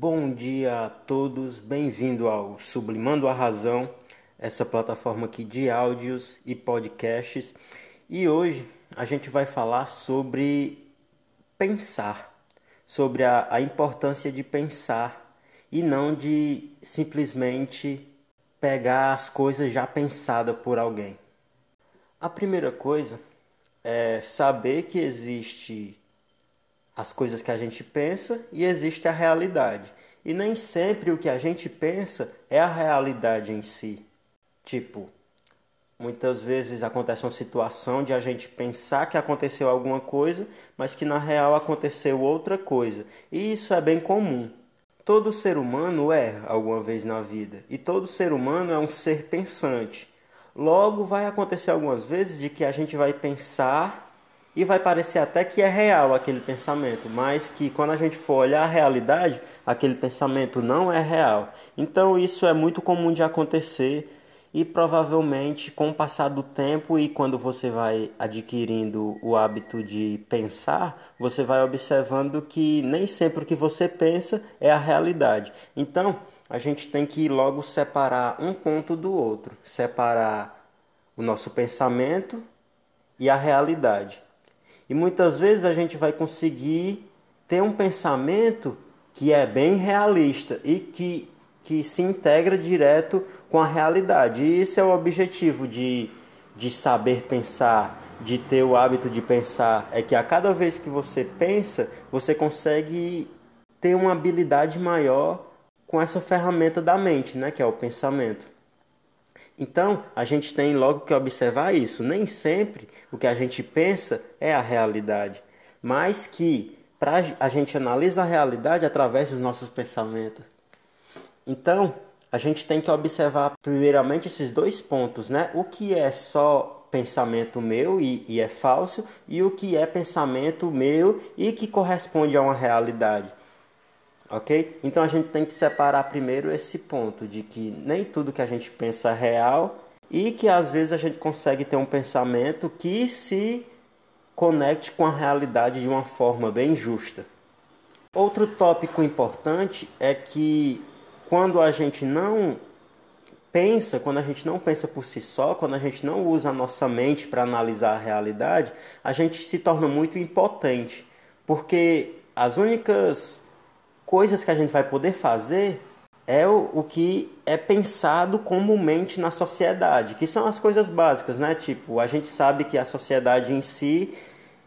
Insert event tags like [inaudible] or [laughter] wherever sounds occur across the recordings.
Bom dia a todos, bem-vindo ao Sublimando a Razão, essa plataforma aqui de áudios e podcasts. E hoje a gente vai falar sobre pensar, sobre a, a importância de pensar e não de simplesmente pegar as coisas já pensadas por alguém. A primeira coisa é saber que existe as coisas que a gente pensa e existe a realidade. E nem sempre o que a gente pensa é a realidade em si. Tipo, muitas vezes acontece uma situação de a gente pensar que aconteceu alguma coisa, mas que na real aconteceu outra coisa. E isso é bem comum. Todo ser humano erra alguma vez na vida, e todo ser humano é um ser pensante. Logo, vai acontecer algumas vezes de que a gente vai pensar e vai parecer até que é real aquele pensamento, mas que quando a gente for olhar a realidade, aquele pensamento não é real. Então isso é muito comum de acontecer e provavelmente com o passar do tempo e quando você vai adquirindo o hábito de pensar, você vai observando que nem sempre o que você pensa é a realidade. Então, a gente tem que logo separar um ponto do outro, separar o nosso pensamento e a realidade. E muitas vezes a gente vai conseguir ter um pensamento que é bem realista e que, que se integra direto com a realidade. E esse é o objetivo de, de saber pensar, de ter o hábito de pensar. É que a cada vez que você pensa, você consegue ter uma habilidade maior com essa ferramenta da mente, né, que é o pensamento. Então, a gente tem logo que observar isso. Nem sempre o que a gente pensa é a realidade, mas que pra, a gente analisa a realidade através dos nossos pensamentos. Então, a gente tem que observar primeiramente esses dois pontos, né? O que é só pensamento meu e, e é falso, e o que é pensamento meu e que corresponde a uma realidade ok? Então a gente tem que separar primeiro esse ponto de que nem tudo que a gente pensa é real e que às vezes a gente consegue ter um pensamento que se conecte com a realidade de uma forma bem justa. Outro tópico importante é que quando a gente não pensa, quando a gente não pensa por si só, quando a gente não usa a nossa mente para analisar a realidade, a gente se torna muito impotente, porque as únicas coisas que a gente vai poder fazer é o, o que é pensado comumente na sociedade, que são as coisas básicas, né? Tipo, a gente sabe que a sociedade em si,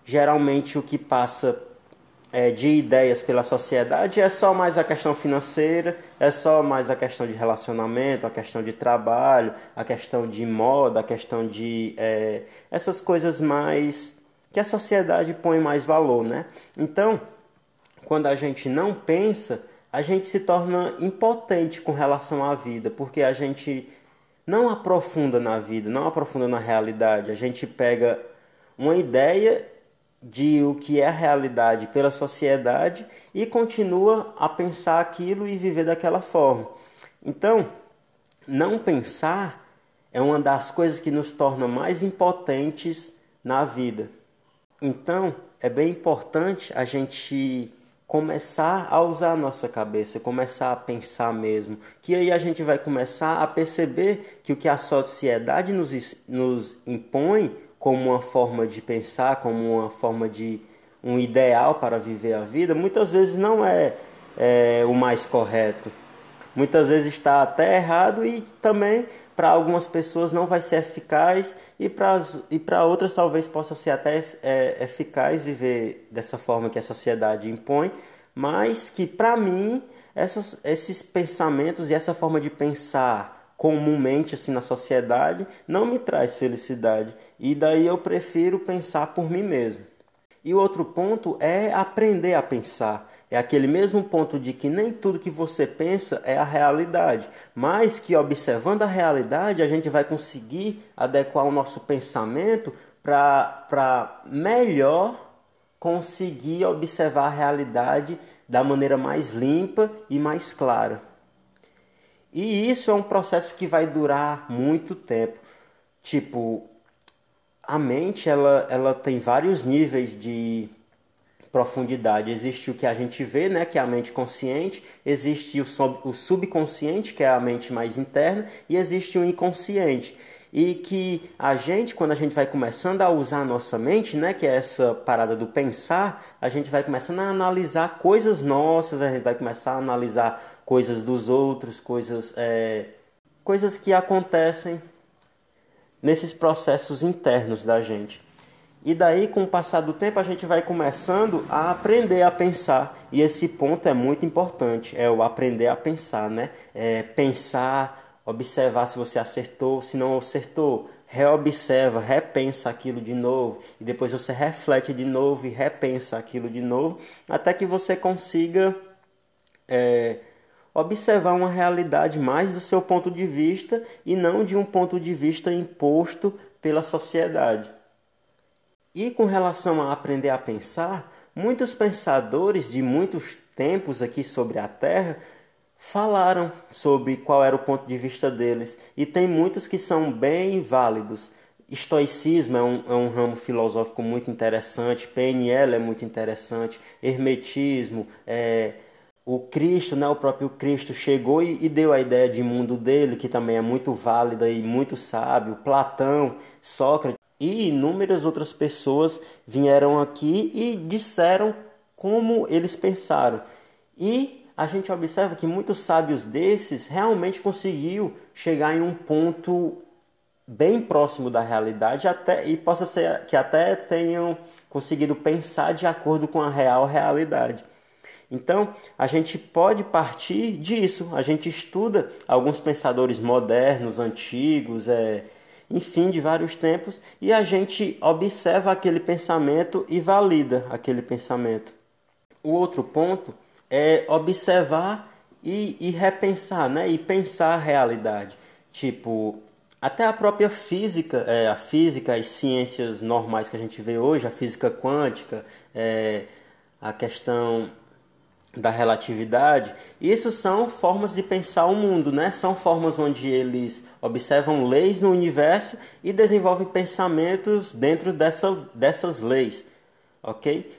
geralmente o que passa é, de ideias pela sociedade é só mais a questão financeira, é só mais a questão de relacionamento, a questão de trabalho, a questão de moda, a questão de é, essas coisas mais que a sociedade põe mais valor, né? Então, quando a gente não pensa, a gente se torna impotente com relação à vida, porque a gente não aprofunda na vida, não aprofunda na realidade. A gente pega uma ideia de o que é a realidade pela sociedade e continua a pensar aquilo e viver daquela forma. Então, não pensar é uma das coisas que nos torna mais impotentes na vida. Então, é bem importante a gente começar a usar a nossa cabeça, começar a pensar mesmo, que aí a gente vai começar a perceber que o que a sociedade nos, nos impõe como uma forma de pensar, como uma forma de um ideal para viver a vida, muitas vezes não é, é o mais correto. Muitas vezes está até errado e também para algumas pessoas não vai ser eficaz e para e outras talvez possa ser até é, eficaz viver dessa forma que a sociedade impõe, mas que para mim essas, esses pensamentos e essa forma de pensar comumente assim na sociedade não me traz felicidade e daí eu prefiro pensar por mim mesmo. E o outro ponto é aprender a pensar. É aquele mesmo ponto de que nem tudo que você pensa é a realidade, mas que observando a realidade a gente vai conseguir adequar o nosso pensamento para melhor conseguir observar a realidade da maneira mais limpa e mais clara. E isso é um processo que vai durar muito tempo. Tipo, a mente ela, ela tem vários níveis de profundidade. Existe o que a gente vê, né, que é a mente consciente, existe o, sub, o subconsciente, que é a mente mais interna, e existe o inconsciente. E que a gente, quando a gente vai começando a usar a nossa mente, né, que é essa parada do pensar, a gente vai começando a analisar coisas nossas, a gente vai começar a analisar coisas dos outros, coisas, é, coisas que acontecem nesses processos internos da gente. E daí, com o passar do tempo, a gente vai começando a aprender a pensar. E esse ponto é muito importante, é o aprender a pensar, né? É pensar, observar se você acertou, se não acertou, reobserva, repensa aquilo de novo, e depois você reflete de novo e repensa aquilo de novo, até que você consiga é, observar uma realidade mais do seu ponto de vista e não de um ponto de vista imposto pela sociedade. E com relação a aprender a pensar, muitos pensadores de muitos tempos aqui sobre a Terra falaram sobre qual era o ponto de vista deles, e tem muitos que são bem válidos. Estoicismo é um, é um ramo filosófico muito interessante, PNL é muito interessante, Hermetismo, é, o Cristo, né, o próprio Cristo chegou e, e, deu a ideia de mundo dele, que também é muito válida e muito sábio. Platão, Sócrates e inúmeras outras pessoas vieram aqui e disseram como eles pensaram. E a gente observa que muitos sábios desses realmente conseguiu chegar em um ponto bem próximo da realidade até e possa ser que até tenham conseguido pensar de acordo com a real realidade. Então, a gente pode partir disso. A gente estuda alguns pensadores modernos, antigos, é, enfim, de vários tempos, e a gente observa aquele pensamento e valida aquele pensamento. O outro ponto é observar e, e repensar, né? E pensar a realidade. Tipo, até a própria física, é, a física, as ciências normais que a gente vê hoje, a física quântica, é, a questão da relatividade, isso são formas de pensar o mundo, né? São formas onde eles observam leis no universo e desenvolvem pensamentos dentro dessas, dessas leis, ok?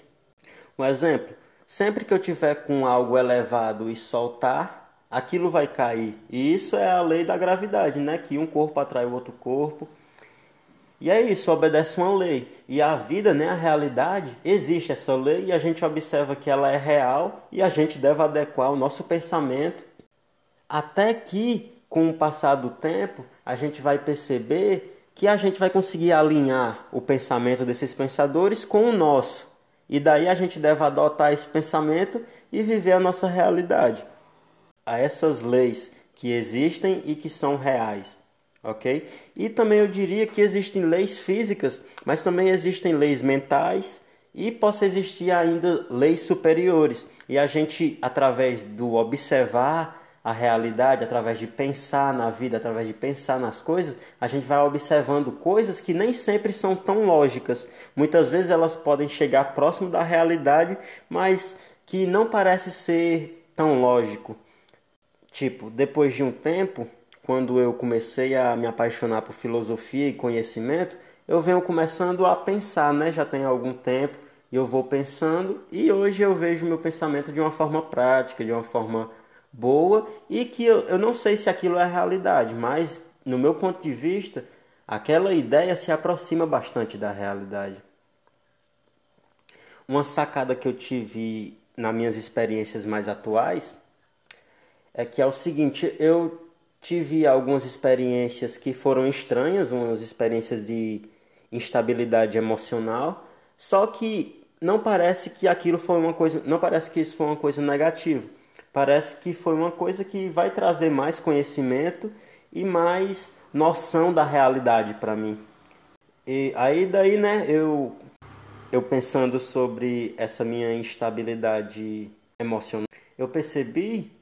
Um exemplo, sempre que eu tiver com algo elevado e soltar, aquilo vai cair. E isso é a lei da gravidade, né? Que um corpo atrai o outro corpo. E é isso, obedece uma lei. E a vida, né, a realidade, existe essa lei e a gente observa que ela é real e a gente deve adequar o nosso pensamento até que, com o passar do tempo, a gente vai perceber que a gente vai conseguir alinhar o pensamento desses pensadores com o nosso. E daí a gente deve adotar esse pensamento e viver a nossa realidade. A essas leis que existem e que são reais ok? E também eu diria que existem leis físicas, mas também existem leis mentais e possa existir ainda leis superiores. E a gente, através do observar a realidade, através de pensar na vida, através de pensar nas coisas, a gente vai observando coisas que nem sempre são tão lógicas. Muitas vezes elas podem chegar próximo da realidade, mas que não parece ser tão lógico. Tipo, depois de um tempo, quando eu comecei a me apaixonar por filosofia e conhecimento, eu venho começando a pensar, né? Já tem algum tempo e eu vou pensando e hoje eu vejo meu pensamento de uma forma prática, de uma forma boa e que eu, eu não sei se aquilo é realidade, mas no meu ponto de vista, aquela ideia se aproxima bastante da realidade. Uma sacada que eu tive nas minhas experiências mais atuais é que é o seguinte, eu tive algumas experiências que foram estranhas, umas experiências de instabilidade emocional, só que não parece que aquilo foi uma coisa, não parece que isso foi uma coisa negativa. Parece que foi uma coisa que vai trazer mais conhecimento e mais noção da realidade para mim. E aí daí, né, eu eu pensando sobre essa minha instabilidade emocional, eu percebi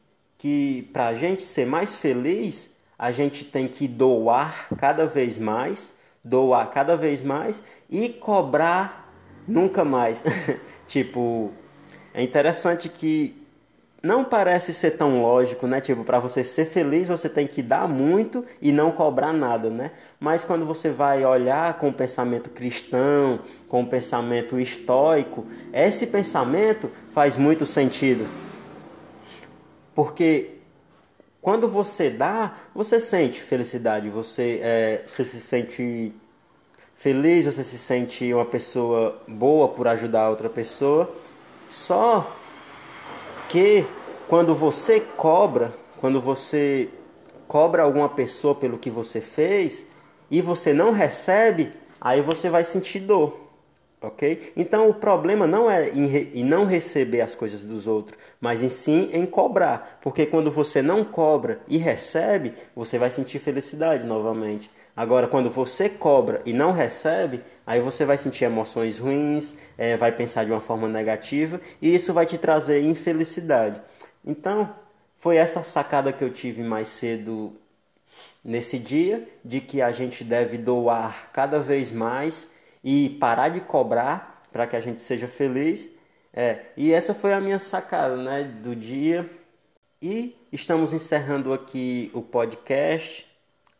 que para a gente ser mais feliz, a gente tem que doar cada vez mais, doar cada vez mais e cobrar nunca mais. [laughs] tipo, é interessante que não parece ser tão lógico, né? Tipo, para você ser feliz, você tem que dar muito e não cobrar nada, né? Mas quando você vai olhar com o pensamento cristão, com o pensamento estoico, esse pensamento faz muito sentido. Porque quando você dá, você sente felicidade, você, é, você se sente feliz, você se sente uma pessoa boa por ajudar outra pessoa. Só que quando você cobra, quando você cobra alguma pessoa pelo que você fez e você não recebe, aí você vai sentir dor, ok? Então o problema não é em, em não receber as coisas dos outros, mas em sim em cobrar, porque quando você não cobra e recebe, você vai sentir felicidade novamente. Agora, quando você cobra e não recebe, aí você vai sentir emoções ruins, é, vai pensar de uma forma negativa e isso vai te trazer infelicidade. Então, foi essa sacada que eu tive mais cedo nesse dia, de que a gente deve doar cada vez mais e parar de cobrar para que a gente seja feliz. É, e essa foi a minha sacada né, do dia. E estamos encerrando aqui o podcast.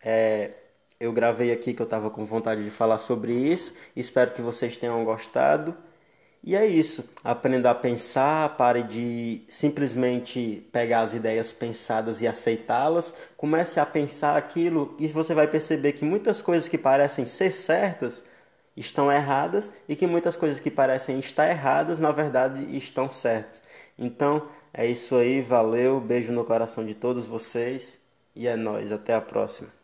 É, eu gravei aqui que eu estava com vontade de falar sobre isso. Espero que vocês tenham gostado. E é isso. Aprenda a pensar, pare de simplesmente pegar as ideias pensadas e aceitá-las. Comece a pensar aquilo e você vai perceber que muitas coisas que parecem ser certas estão erradas e que muitas coisas que parecem estar erradas, na verdade, estão certas. Então, é isso aí, valeu, beijo no coração de todos vocês e é nós, até a próxima.